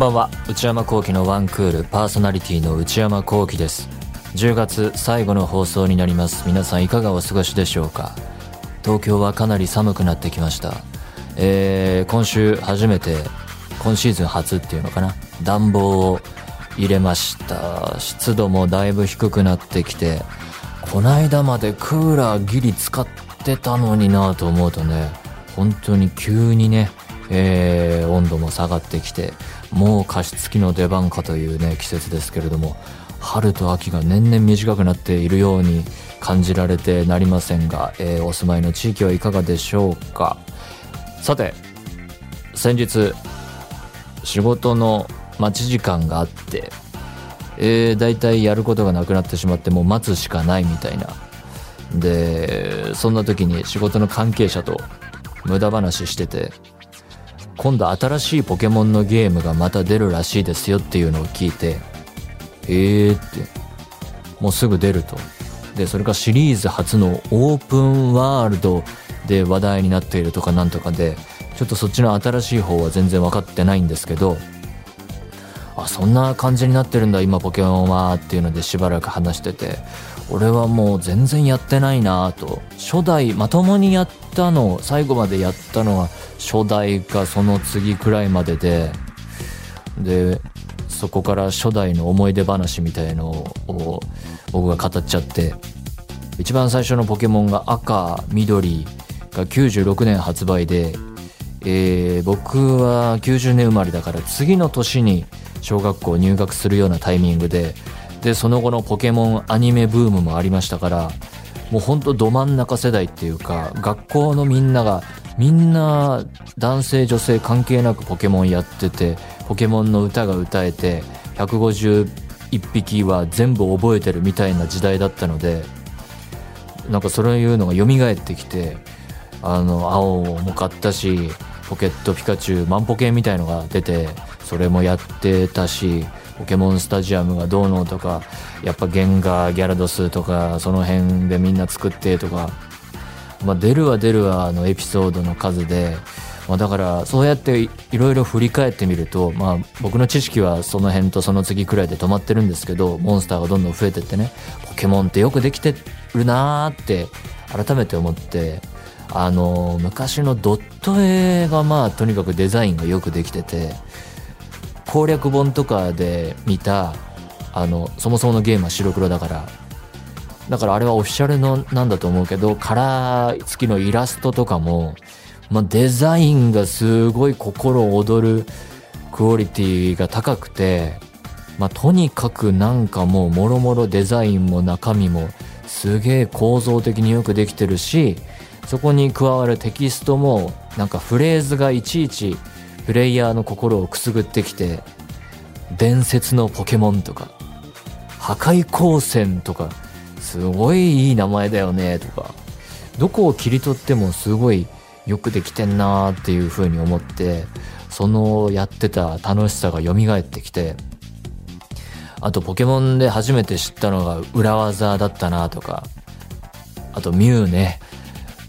んばんは。内山聖輝のワンクールパーソナリティの内山聖輝です。10月最後の放送になります。皆さんいかがお過ごしでしょうか？東京はかなり寒くなってきました。えー、今週初めて今シーズン初っていうのかな？暖房を入れました。湿度もだいぶ低くなってきてこないだまでクーラーギリ使ってたのになぁと思うとね本当に急にね、えー、温度も下がってきてもう加湿器の出番かというね季節ですけれども春と秋が年々短くなっているように感じられてなりませんが、えー、お住まいの地域はいかがでしょうか。さて先日仕事の待ち時間があってえー、大体やることがなくなってしまってもう待つしかないみたいな。でそんな時に仕事の関係者と無駄話してて今度新しいポケモンのゲームがまた出るらしいですよっていうのを聞いてえーって。もうすぐ出ると。でそれがシリーズ初のオープンワールドで話題になっているとかなんとかでちょっとそっちの新しい方は全然分かってないんですけどあそんな感じになってるんだ今ポケモンはっていうのでしばらく話してて。俺はもう全然やってないなと。初代まともにやったの最後までやったのは初代かその次くらいまでででそこから初代の思い出話みたいのを僕が語っちゃって一番最初のポケモンが赤緑が96年発売で、えー、僕は90年生まれだから次の年に小学校入学するようなタイミングででその後のポケモンアニメブームもありましたからもうほんとど真ん中世代っていうか学校のみんながみんな男性女性関係なくポケモンやっててポケモンの歌が歌えて151匹は全部覚えてるみたいな時代だったのでなんかそういうのが蘇ってきてあの青も買ったしポケットピカチュウ万歩計みたいのが出てそれもやってたしポケモンスタジアムがどうのとかやっぱゲンガーギャラドスとかその辺でみんな作ってとか、まあ、出るは出るはのエピソードの数で、まあ、だからそうやっていろいろ振り返ってみると、まあ、僕の知識はその辺とその次くらいで止まってるんですけどモンスターがどんどん増えてってねポケモンってよくできてるなーって改めて思ってあの昔のドット絵がまあとにかくデザインがよくできてて攻略本とかで見たあのそもそものゲームは白黒だから。だからあれはオフィシャルのなんだと思うけどカラー付きのイラストとかも、まあ、デザインがすごい心躍るクオリティが高くて、まあ、とにかくなんかもうもろもろデザインも中身もすげえ構造的によくできてるしそこに加わるテキストもなんかフレーズがいちいちプレイヤーの心をくすぐってきて伝説のポケモンとか破壊光線とかすごいいい名前だよねとかどこを切り取ってもすごいよくできてんなーっていう風に思ってそのやってた楽しさが蘇ってきてあとポケモンで初めて知ったのが裏技だったなとかあとミュウね。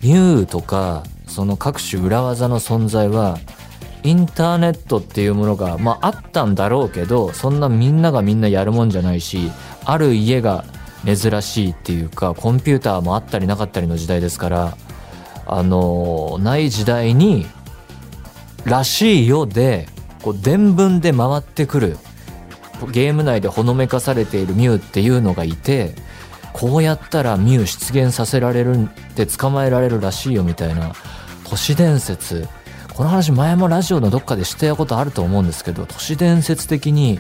ミュウとかその各種裏技の存在はインターネットっていうものが、まあ、あったんだろうけどそんなみんながみんなやるもんじゃないしある家が珍しいっていうかコンピューターもあったりなかったりの時代ですからあのない時代にらしいよでこう伝聞で回ってくるゲーム内でほのめかされているミュウっていうのがいてこうやったらミュウ出現させられるって捕まえられるらしいよみたいな都市伝説この話前もラジオのどっかでしてたことあると思うんですけど都市伝説的に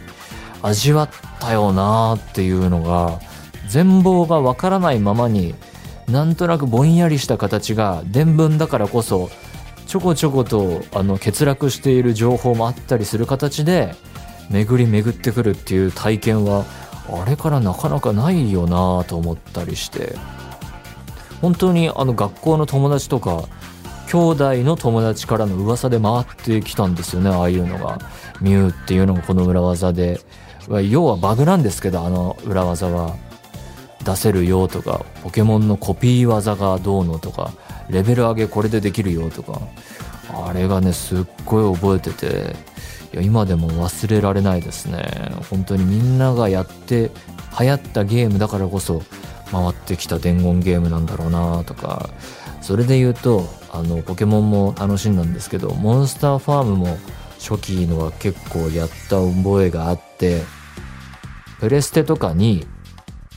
味わったよなーっていうのが全貌がわからないままになんとなくぼんやりした形が伝聞だからこそちょこちょことあの欠落している情報もあったりする形で巡り巡ってくるっていう体験はあれからなかなかないよなと思ったりして。本当にあの学校の友達とか兄弟の友達からの噂で回ってきたんですよねああいうのが。ミュウっていうのがこの裏技で。要はバグなんですけどあの裏技は。出せるよとかポケモンのコピー技がどうのとかレベル上げこれでできるよとか。あれがねすっごい覚えてて。いや今でも忘れられないですね。本当にみんながやって流行ったゲームだからこそ回ってきた伝言ゲームなんだろうなとか。それで言うとあのポケモンも楽しんだんですけどモンスターファームも初期のは結構やった覚えがあってプレステとかに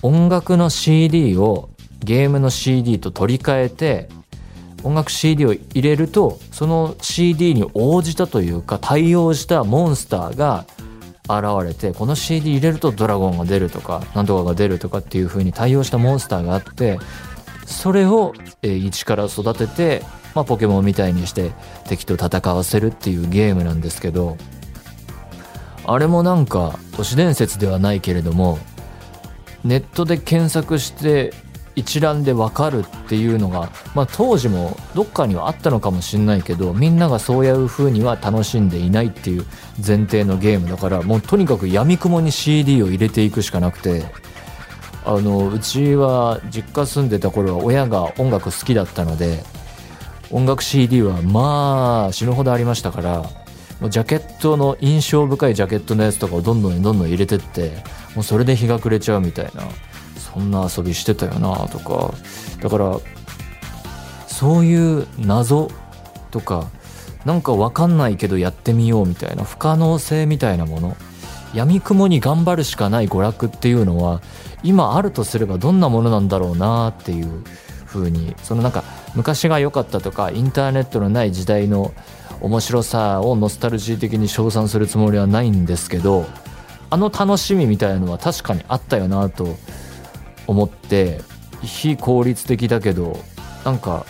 音楽の CD をゲームの CD と取り替えて音楽 CD を入れるとその CD に応じたというか対応したモンスターが現れてこの CD 入れるとドラゴンが出るとかなんとかが出るとかっていう風に対応したモンスターがあってそれを一から育てて、まあ、ポケモンみたいにして敵と戦わせるっていうゲームなんですけどあれもなんか都市伝説ではないけれどもネットで検索して一覧でわかるっていうのが、まあ、当時もどっかにはあったのかもしんないけどみんながそういう風には楽しんでいないっていう前提のゲームだからもうとにかくやみくもに CD を入れていくしかなくてあのうちは実家住んでた頃は親が音楽好きだったので音楽 CD はまあ死ぬほどありましたからもうジャケットの印象深いジャケットのやつとかをどんどんどんどん入れてってもうそれで日が暮れちゃうみたいなそんな遊びしてたよなとか。だからそういう謎とかなんかわかんないけどやってみようみたいな不可能性みたいなもの闇雲に頑張るしかない娯楽っていうのは今あるとすればどんなものなんだろうなっていう風に。そのなんか昔が良かったとかインターネットのない時代の面白さをノスタルジー的に称賛するつもりはないんですけどあの楽しみみたいなのは確かにあったよなと思って非効率的だけどなんか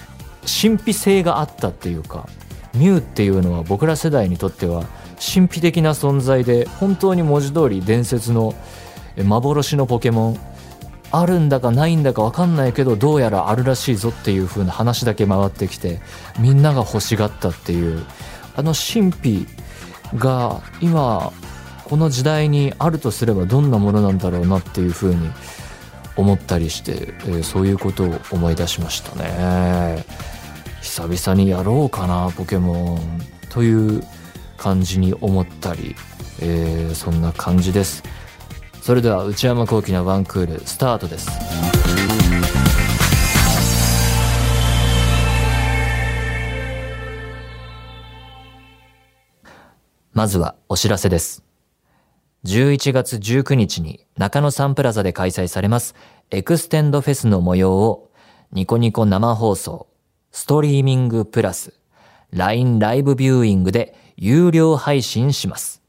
神秘性があったっていうかミュウっていうのは僕ら世代にとっては神秘的な存在で本当に文字通り伝説の幻のポケモンあるんだかないんだか分かんないけどどうやらあるらしいぞっていう風な話だけ回ってきてみんなが欲しがったっていう。あの神秘が今この時代にあるとすればどんなものなんだろうなっていう風に思ったりして、えー、そういうことを思い出しましたね。久々にやろうかなポケモン。という感じに思ったり、えー、そんな感じです。それでは内山昂輝のワンクールスタートですまずはお知らせです11月19日に中野サンプラザで開催されますエクステンドフェスの模様をニコニコ生放送、ストリーミングプラス、LINE ライブビューイングで有料配信します。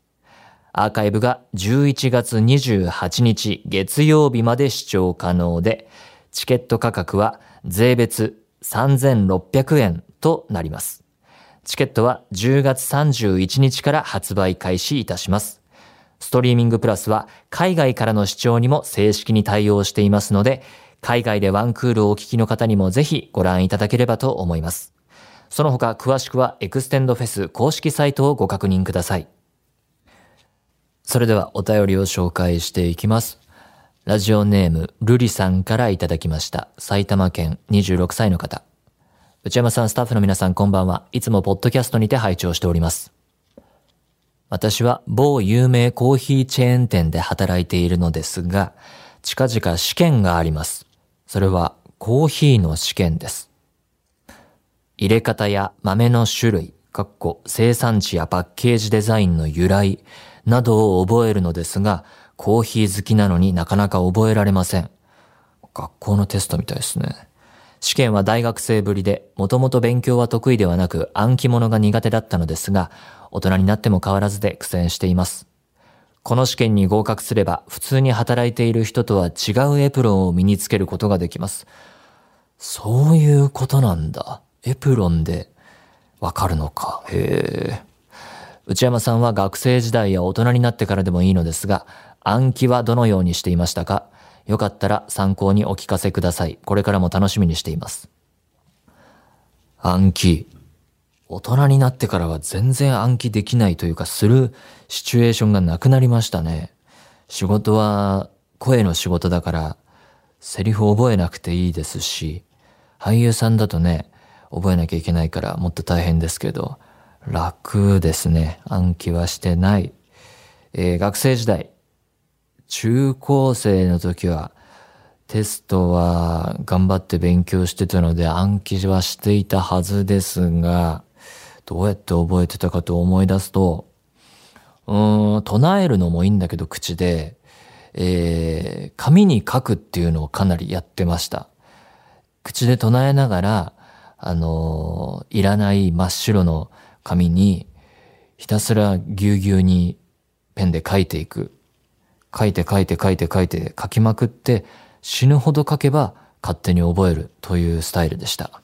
アーカイブが11月28日月曜日まで視聴可能で、チケット価格は税別3600円となります。チケットは10月31日から発売開始いたします。ストリーミングプラスは海外からの視聴にも正式に対応していますので、海外でワンクールをお聞きの方にもぜひご覧いただければと思います。その他詳しくはエクステンドフェス公式サイトをご確認ください。それではお便りを紹介していきます。ラジオネーム、ルリさんからいただきました。埼玉県26歳の方。内山さん、スタッフの皆さん、こんばんは。いつもポッドキャストにて拝聴しております。私は某有名コーヒーチェーン店で働いているのですが、近々試験があります。それはコーヒーの試験です。入れ方や豆の種類、かっこ生産地やパッケージデザインの由来などを覚えるのですが、コーヒー好きなのになかなか覚えられません。学校のテストみたいですね。試験は大学生ぶりで、もともと勉強は得意ではなく暗記物が苦手だったのですが、大人になっても変わらずで苦戦しています。この試験に合格すれば普通に働いている人とは違うエプロンを身につけることができます。そういうことなんだ。エプロンでわかるのか。へえ。内山さんは学生時代や大人になってからでもいいのですが、暗記はどのようにしていましたか？よかったら参考にお聞かせください。これからも楽しみにしています。暗記。大人になってからは全然暗記できないというか、するシチュエーションがなくなりましたね。仕事は声の仕事だから、セリフ覚えなくていいですし、俳優さんだとね、覚えなきゃいけないからもっと大変ですけど、楽ですね。暗記はしてない。えー学生時代、中高生の時は、テストは頑張って勉強してたので暗記はしていたはずですが、どうやって覚えてたかと思い出すと、うーん、唱えるのもいいんだけど口で、えー紙に書くっていうのをかなりやってました。口で唱えながら、あのーいらない真っ白の紙に、ひたすらぎゅうぎゅうにペンで書いていく。書いて書いて書いて書いて書きまくって死ぬほど書けば勝手に覚えるというスタイルでした。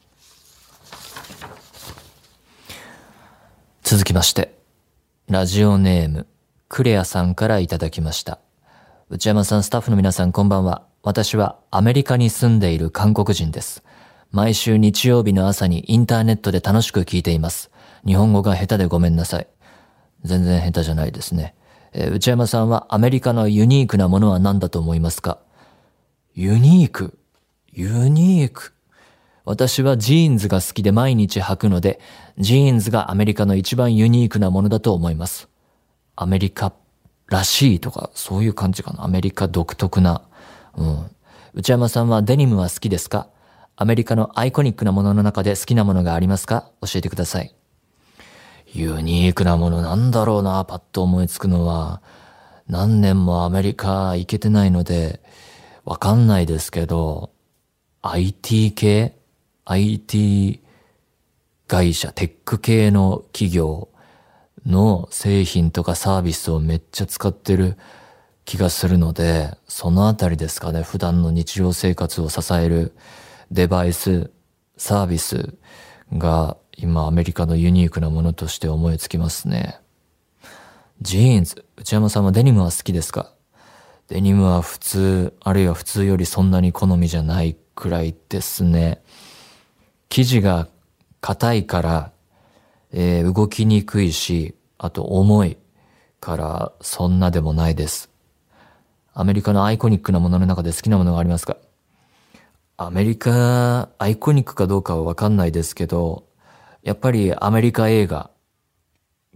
続きまして、ラジオネーム、クレアさんからいただきました。内山さん、スタッフの皆さん、こんばんは。私はアメリカに住んでいる韓国人です。毎週日曜日の朝にインターネットで楽しく聞いています。日本語が下手でごめんなさい。全然下手じゃないですね。えー内山さんはアメリカのユニークなものは何だと思いますか？ユニーク？ユニーク？私はジーンズが好きで毎日履くので、ジーンズがアメリカの一番ユニークなものだと思います。アメリカらしいとか、そういう感じかな。アメリカ独特な。うん。内山さんはデニムは好きですか？アメリカのアイコニックなものの中で好きなものがありますか？教えてください。ユニークなものなんだろうな、パッと思いつくのは。何年もアメリカ行けてないので、わかんないですけど、IT 系 ?IT 会社、テック系の企業の製品とかサービスをめっちゃ使ってる気がするので、そのあたりですかね、普段の日常生活を支えるデバイス、サービスが今アメリカのユニークなものとして思いつきますね。ジーンズ、内山さんはデニムは好きですか？デニムは普通、あるいは普通よりそんなに好みじゃないくらいですね。生地が硬いから、えー動きにくいし、あと重いからそんなでもないです。アメリカのアイコニックなものの中で好きなものがありますか？アメリカ、アイコニックかどうかはわかんないですけど、やっぱりアメリカ映画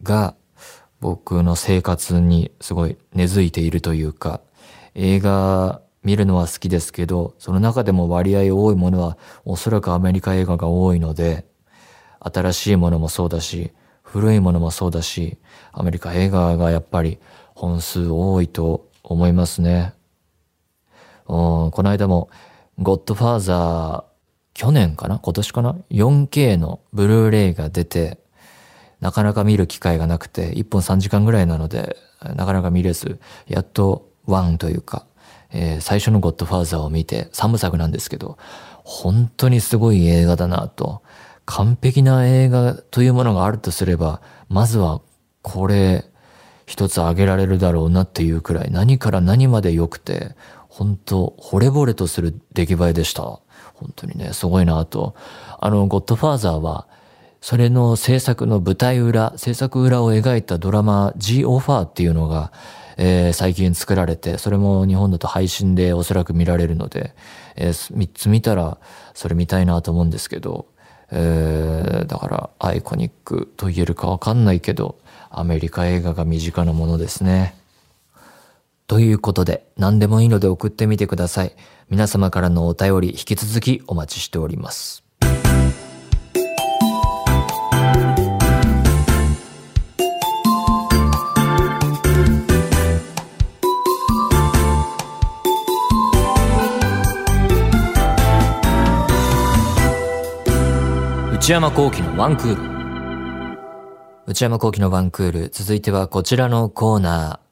が僕の生活にすごい根付いているというか、映画見るのは好きですけど、その中でも割合多いものはおそらくアメリカ映画が多いので、新しいものもそうだし、古いものもそうだし、アメリカ映画がやっぱり本数多いと思いますね。うん、この間も、ゴッドファーザー、去年かな？今年かな ?4K のブルーレイが出て、なかなか見る機会がなくて、1本3時間ぐらいなので、なかなか見れず、やっと1というか、えー最初のゴッドファーザーを見て、3部作なんですけど、本当にすごい映画だなと。完璧な映画というものがあるとすれば、まずはこれ一つ挙げられるだろうなっていうくらい、何から何まで良くて、本当惚れ惚れとする出来栄えでした。本当にね、すごいなと。あの、ゴッドファーザーは、それの制作の舞台裏、制作裏を描いたドラマ G オファーっていうのが、えー最近作られて、それも日本だと配信でおそらく見られるので、え3つ見たらそれ見たいなと思うんですけど、えーだからアイコニックと言えるかわかんないけど、アメリカ映画が身近なものですね。ということで、何でもいいので送ってみてください。皆様からのお便り引き続きお待ちしております。内山幸喜のワンクール。内山幸喜のワンクール。続いてはこちらのコーナー。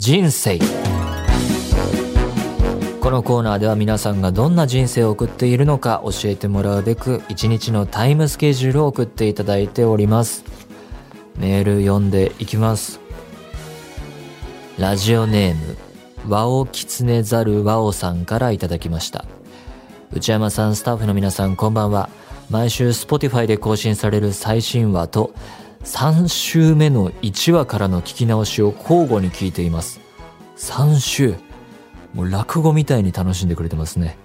人生。このコーナーでは皆さんがどんな人生を送っているのか教えてもらうべく一日のタイムスケジュールを送っていただいております。メール読んでいきます。ラジオネーム、ワオキツネザルワオさんからいただきました。内山さん、スタッフの皆さん、こんばんは。毎週 Spotify で更新される最新話と3週目の1話からの聞き直しを交互に聞いています。3週。もう落語みたいに楽しんでくれてますね。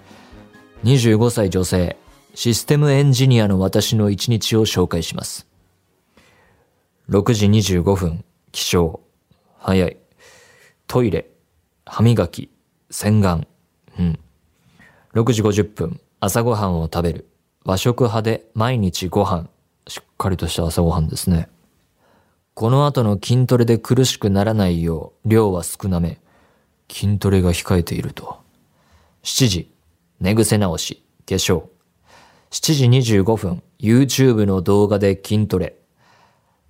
25歳女性、システムエンジニアの私の一日を紹介します。6時25分、起床。早い。トイレ。歯磨き。洗顔。うん。6時50分、朝ごはんを食べる。和食派で毎日ご飯。かりとした朝ごはんですね。この後の筋トレで苦しくならないよう、量は少なめ。筋トレが控えていると。7時、寝癖直し、化粧。7時25分、YouTube の動画で筋トレ。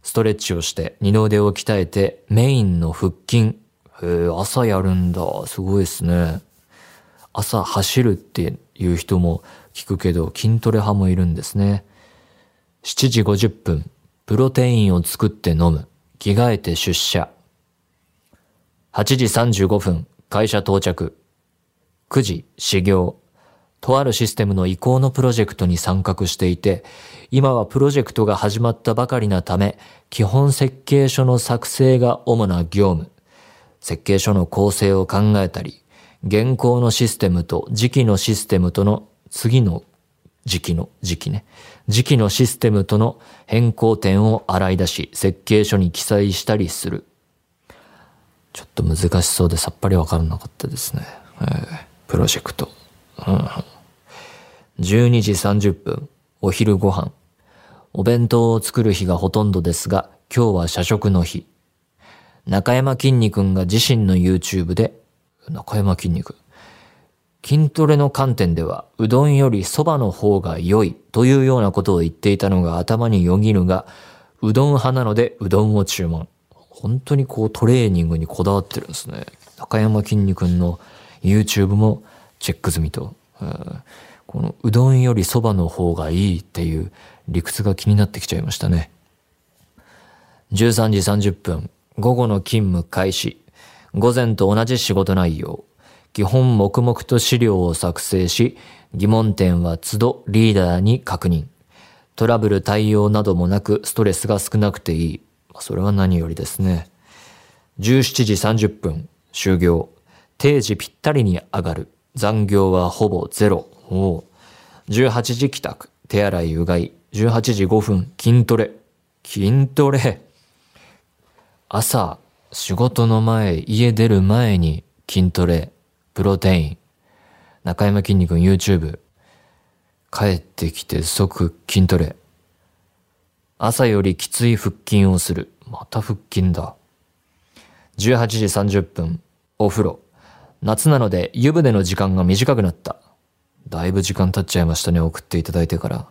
ストレッチをして二の腕を鍛えてメインの腹筋。へえ朝やるんだ。すごいですね。朝走るっていう人も聞くけど筋トレ派もいるんですね。7時50分、プロテインを作って飲む。着替えて出社。8時35分、会社到着。9時、始業。とあるシステムの移行のプロジェクトに参画していて、今はプロジェクトが始まったばかりなため、基本設計書の作成が主な業務。設計書の構成を考えたり、現行のシステムと時期のシステムとの次の時期の時期ね。時期のシステムとの変更点を洗い出し、設計書に記載したりする。ちょっと難しそうでさっぱりわからなかったですね。えー、プロジェクト。うん、12時30分、お昼ご飯。お弁当を作る日がほとんどですが、今日は社食の日。中山きんに君が自身の YouTube で、中山きんに君。筋トレの観点では、うどんより蕎麦の方が良いというようなことを言っていたのが頭によぎるが、うどん派なのでうどんを注文。本当にこうトレーニングにこだわってるんですね。中山きんに君の YouTube もチェック済みと。このうどんより蕎麦の方がいいっていう理屈が気になってきちゃいましたね。13時30分、午後の勤務開始。午前と同じ仕事内容。基本黙々と資料を作成し、疑問点は都度リーダーに確認。トラブル対応などもなくストレスが少なくていい。それは何よりですね。17時30分、終業。定時ぴったりに上がる。残業はほぼゼロ。お18時帰宅。手洗いうがい。18時5分、筋トレ。筋トレ。朝、仕事の前、家出る前に筋トレ。プロテイン、中山きんに君 YouTube、帰ってきて即筋トレ。朝よりきつい腹筋をする。また腹筋だ。18時30分、お風呂。夏なので湯船の時間が短くなった。だいぶ時間経っちゃいましたね、送っていただいてから。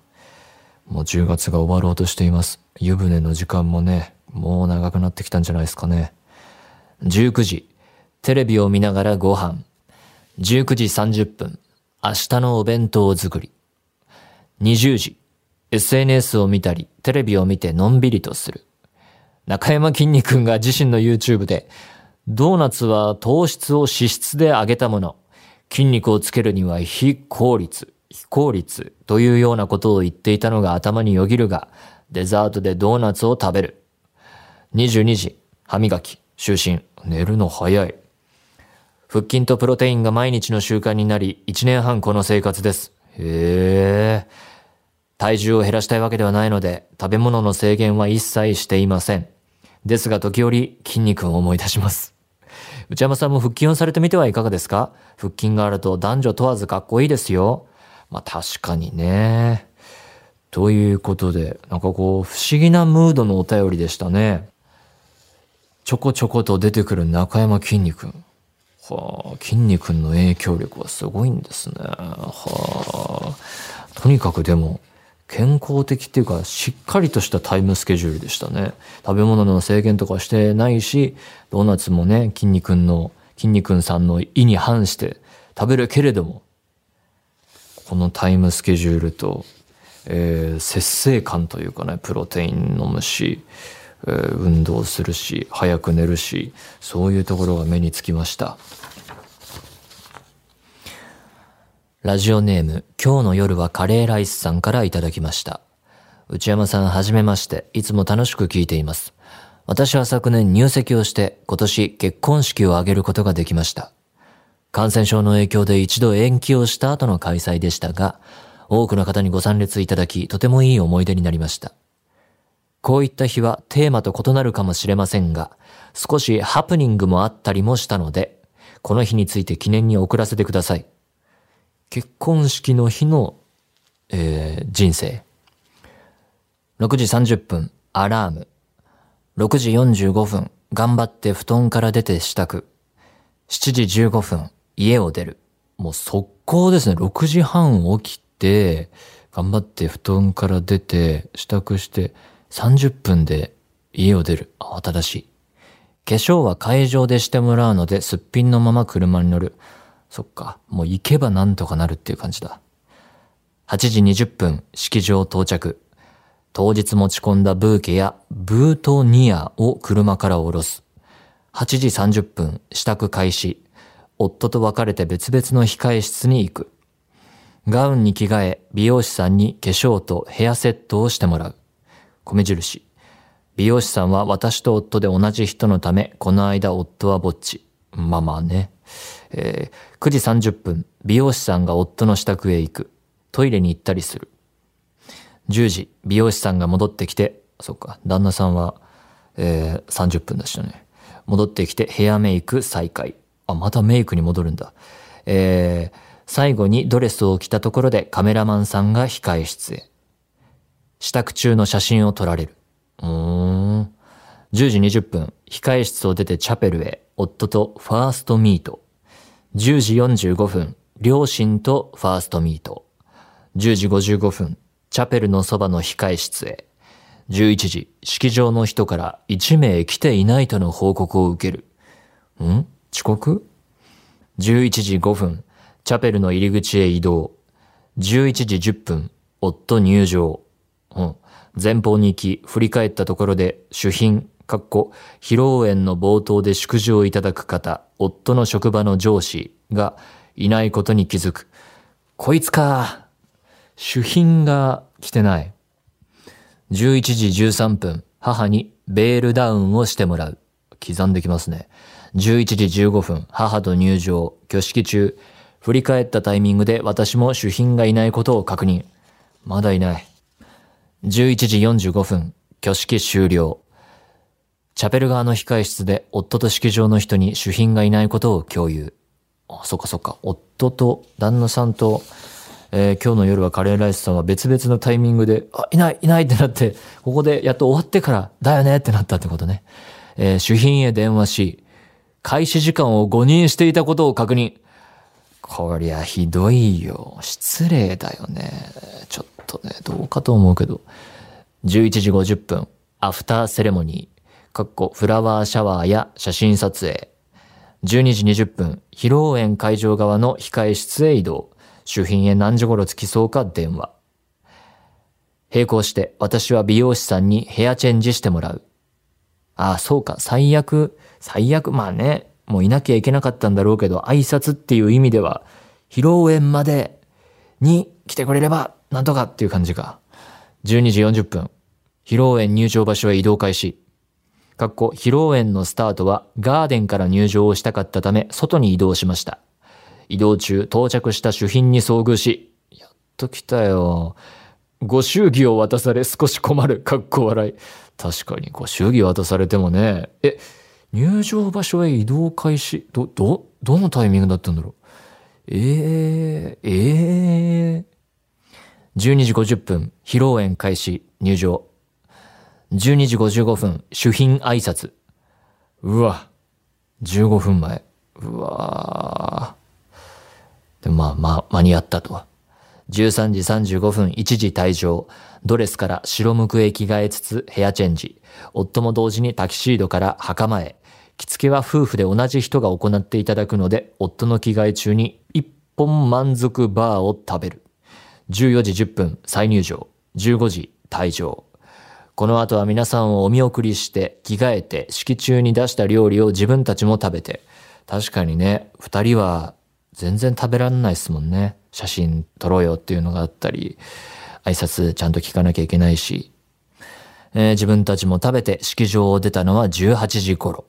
もう10月が終わろうとしています。湯船の時間もね、もう長くなってきたんじゃないですかね。19時、テレビを見ながらご飯。19時30分、明日のお弁当作り。20時、SNS を見たり、テレビを見てのんびりとする。中山きんに君が自身の YouTube で、ドーナツは糖質を脂質で上げたもの。筋肉をつけるには非効率、非効率というようなことを言っていたのが頭によぎるが、デザートでドーナツを食べる。22時、歯磨き、就寝、寝るの早い。腹筋とプロテインが毎日の習慣になり、1年半この生活です。へえ。体重を減らしたいわけではないので、食べ物の制限は一切していません。ですが時折筋肉を思い出します。内山さんも腹筋をされてみてはいかがですか？腹筋があると男女問わずかっこいいですよ。まあ確かにね。ということで、なんかこう不思議なムードのお便りでしたね。ちょこちょこと出てくる中山筋肉。はあ、筋肉の影響力はすごいんですね。はあ、とにかくでも、健康的っていうか、しっかりとしたタイムスケジュールでしたね。食べ物の制限とかしてないし、ドーナツもね、筋肉の、筋肉さんの意に反して食べるけれども、このタイムスケジュールと、えー、節制感というかね、プロテイン飲むし、えー、運動するし、早く寝るし、そういうところが目につきました。ラジオネーム、今日の夜はカレーライスさんからいただきました。内山さんはじめまして、いつも楽しく聞いています。私は昨年入籍をして今年結婚式を挙げることができました。感染症の影響で一度延期をした後の開催でしたが、多くの方にご参列いただき、とてもいい思い出になりました。こういった日はテーマと異なるかもしれませんが、少しハプニングもあったりもしたので、この日について記念に送らせてください。結婚式の日の、えー、人生。6時30分、アラーム。6時45分、頑張って布団から出て支度。7時15分、家を出る。もう速攻ですね。6時半起きて、頑張って布団から出て、支度して、30分で家を出る。慌ただしい。化粧は会場でしてもらうので、すっぴんのまま車に乗る。そっか。もう行けばなんとかなるっていう感じだ。8時20分、式場到着。当日持ち込んだブーケやブートニアを車から降ろす。8時30分、支度開始。夫と別れて別々の控え室に行く。ガウンに着替え、美容師さんに化粧とヘアセットをしてもらう。米印。美容師さんは私と夫で同じ人のため、この間夫はぼっち。まあまあね。えー、9時30分、美容師さんが夫の支度へ行く。トイレに行ったりする。10時、美容師さんが戻ってきて、そっか、旦那さんは、えー、30分でしたね。戻ってきてヘアメイク再開。あ、またメイクに戻るんだ。えー、最後にドレスを着たところでカメラマンさんが控え室へ。支度中の写真を撮られる。うーん。10時20分、控え室を出てチャペルへ、夫とファーストミート。10時45分、両親とファーストミート。10時55分、チャペルのそばの控え室へ。11時、式場の人から1名来ていないとの報告を受ける。ん？遅刻 ?11 時5分、チャペルの入り口へ移動。11時10分、夫入場。うん。前方に行き、振り返ったところで、主賓、かっこ、披露宴の冒頭で祝辞をいただく方、夫の職場の上司がいないことに気づく。こいつか。主賓が来てない。11時13分、母にベールダウンをしてもらう。刻んできますね。11時15分、母と入場、挙式中、振り返ったタイミングで私も主賓がいないことを確認。まだいない。11時45分、挙式終了。チャペル側の控え室で夫と式場の人に主賓がいないことを共有。あ、そっかそっか。夫と旦那さんと、えー、今日の夜はカレーライスさんは別々のタイミングで、あ、いない、いないってなって、ここでやっと終わってから、だよねってなったってことね。えー、主賓へ電話し、開始時間を誤認していたことを確認。こりゃひどいよ。失礼だよね。ちょっとね、どうかと思うけど。11時50分、アフターセレモニー、かっこフラワーシャワーや写真撮影。12時20分、披露宴会場側の控え室へ移動。主賓へ何時頃着きそうか電話。並行して私は美容師さんにヘアチェンジしてもらう。ああ、そうか、最悪、最悪、まあね、もういなきゃいけなかったんだろうけど、挨拶っていう意味では、披露宴までに来てくれれば、なんとかっていう感じか。12時40分。披露宴入場場所へ移動開始。かっこ、披露宴のスタートはガーデンから入場をしたかったため、外に移動しました。移動中、到着した主賓に遭遇し、やっと来たよ。ご祝儀を渡され少し困る。かっこ笑い。確かに、ご祝儀渡されてもね。え、入場場所へ移動開始。ど、ど、どのタイミングだったんだろう。えー、えー。12時50分、披露宴開始、入場。12時55分、主賓挨拶。うわ、15分前。うわでまあまあ、間に合ったと。13時35分、1時退場。ドレスから白無垢へ着替えつつヘアチェンジ。夫も同時にタキシードから袴へ。着付けは夫婦で同じ人が行っていただくので、夫の着替え中に一本満足バーを食べる。14時10分再入場。15時退場。この後は皆さんをお見送りして着替えて式中に出した料理を自分たちも食べて。確かにね、二人は全然食べられないですもんね。写真撮ろうよっていうのがあったり、挨拶ちゃんと聞かなきゃいけないし。えー、自分たちも食べて式場を出たのは18時頃。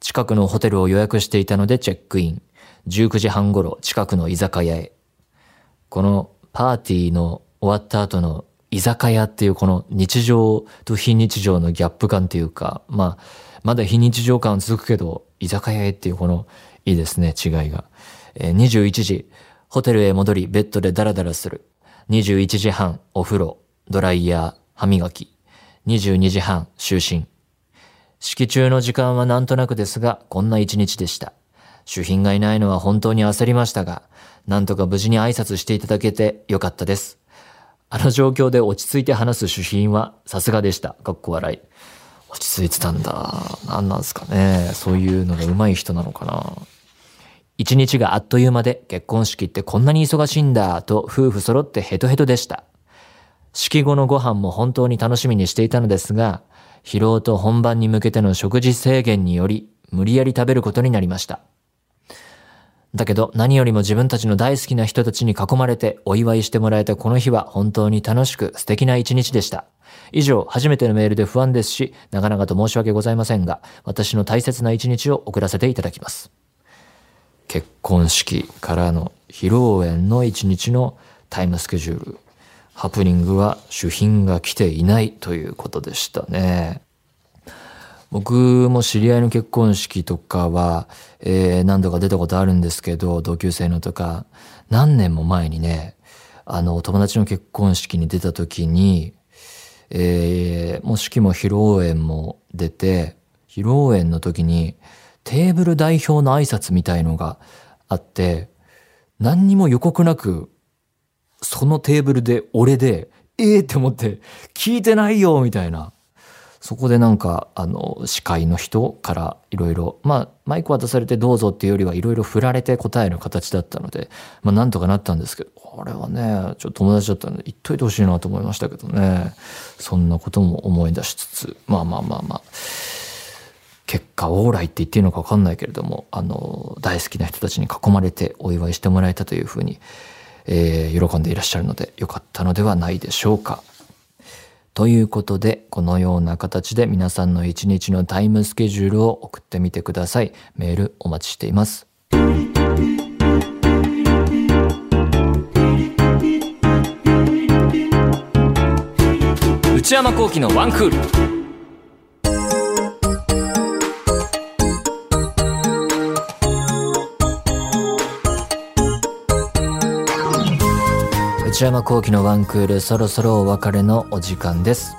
近くのホテルを予約していたのでチェックイン。19時半頃近くの居酒屋へ。このパーティーの終わった後の居酒屋っていうこの日常と非日常のギャップ感っていうか、まあ、まだ非日常感は続くけど、居酒屋へっていうこの、いいですね、違いが。え、21時、ホテルへ戻り、ベッドでダラダラする。21時半、お風呂、ドライヤー、歯磨き。22時半、就寝。式中の時間はなんとなくですが、こんな一日でした。主賓がいないのは本当に焦りましたが、なんとか無事に挨拶していただけてよかったです。あの状況で落ち着いて話す主賓はさすがでした。かっこ笑い。落ち着いてたんだ。何なんすかね。そういうのが上手い人なのかな。一日があっという間で結婚式ってこんなに忙しいんだと夫婦揃ってヘトヘトでした。式後のご飯も本当に楽しみにしていたのですが、疲労と本番に向けての食事制限により無理やり食べることになりました。だけど何よりも自分たちの大好きな人たちに囲まれてお祝いしてもらえたこの日は本当に楽しく素敵な一日でした。以上、初めてのメールで不安ですし、長々と申し訳ございませんが、私の大切な一日を送らせていただきます。結婚式からの披露宴の一日のタイムスケジュール。ハプニングは主賓が来ていないということでしたね。僕も知り合いの結婚式とかは、えー、何度か出たことあるんですけど、同級生のとか、何年も前にね、あの、友達の結婚式に出た時に、えー、もう式も披露宴も出て、披露宴の時にテーブル代表の挨拶みたいのがあって、何にも予告なく、そのテーブルで俺で、ええー、って思って、聞いてないよみたいな。そこでなんか、あの、司会の人からいろいろ、まあ、マイク渡されてどうぞっていうよりはいろいろ振られて答える形だったので、まあ、なんとかなったんですけど、これはね、ちょっと友達だったので言っといてほしいなと思いましたけどね。そんなことも思い出しつつ、まあまあまあまあ、結果オーライって言っていいのかわかんないけれども、あの、大好きな人たちに囲まれてお祝いしてもらえたというふうに、えー、喜んでいらっしゃるのでよかったのではないでしょうか。ということで、このような形で皆さんの一日のタイムスケジュールを送ってみてください。メールお待ちしています。内山幸喜のワンクール。内山幸喜のワンクールそろそろお別れのお時間です。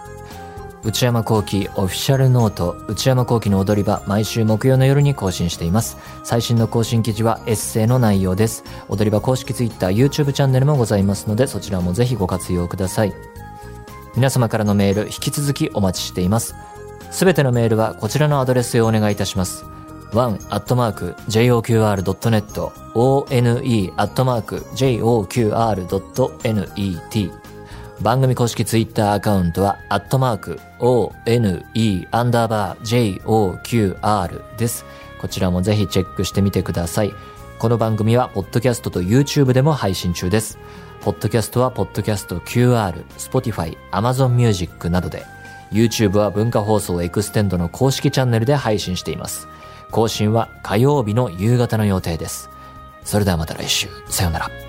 内山幸喜オフィシャルノート内山幸喜の踊り場毎週木曜の夜に更新しています。最新の更新記事はエッセイの内容です。踊り場公式 Twitter、YouTube チャンネルもございますのでそちらもぜひご活用ください。皆様からのメール引き続きお待ちしています。すべてのメールはこちらのアドレスへお願いいたします。one.joqr.net one.joqr.net 番組公式ツイッターアカウントは、アットマーク、one, アンダーバー、joqr です。こちらもぜひチェックしてみてください。この番組は、ポッドキャストと YouTube でも配信中です。ポッドキャストは、ポッドキャスト QR、Spotify、Amazon Music などで、YouTube は文化放送エクステンドの公式チャンネルで配信しています。更新は火曜日の夕方の予定です。それではまた来週。さようなら。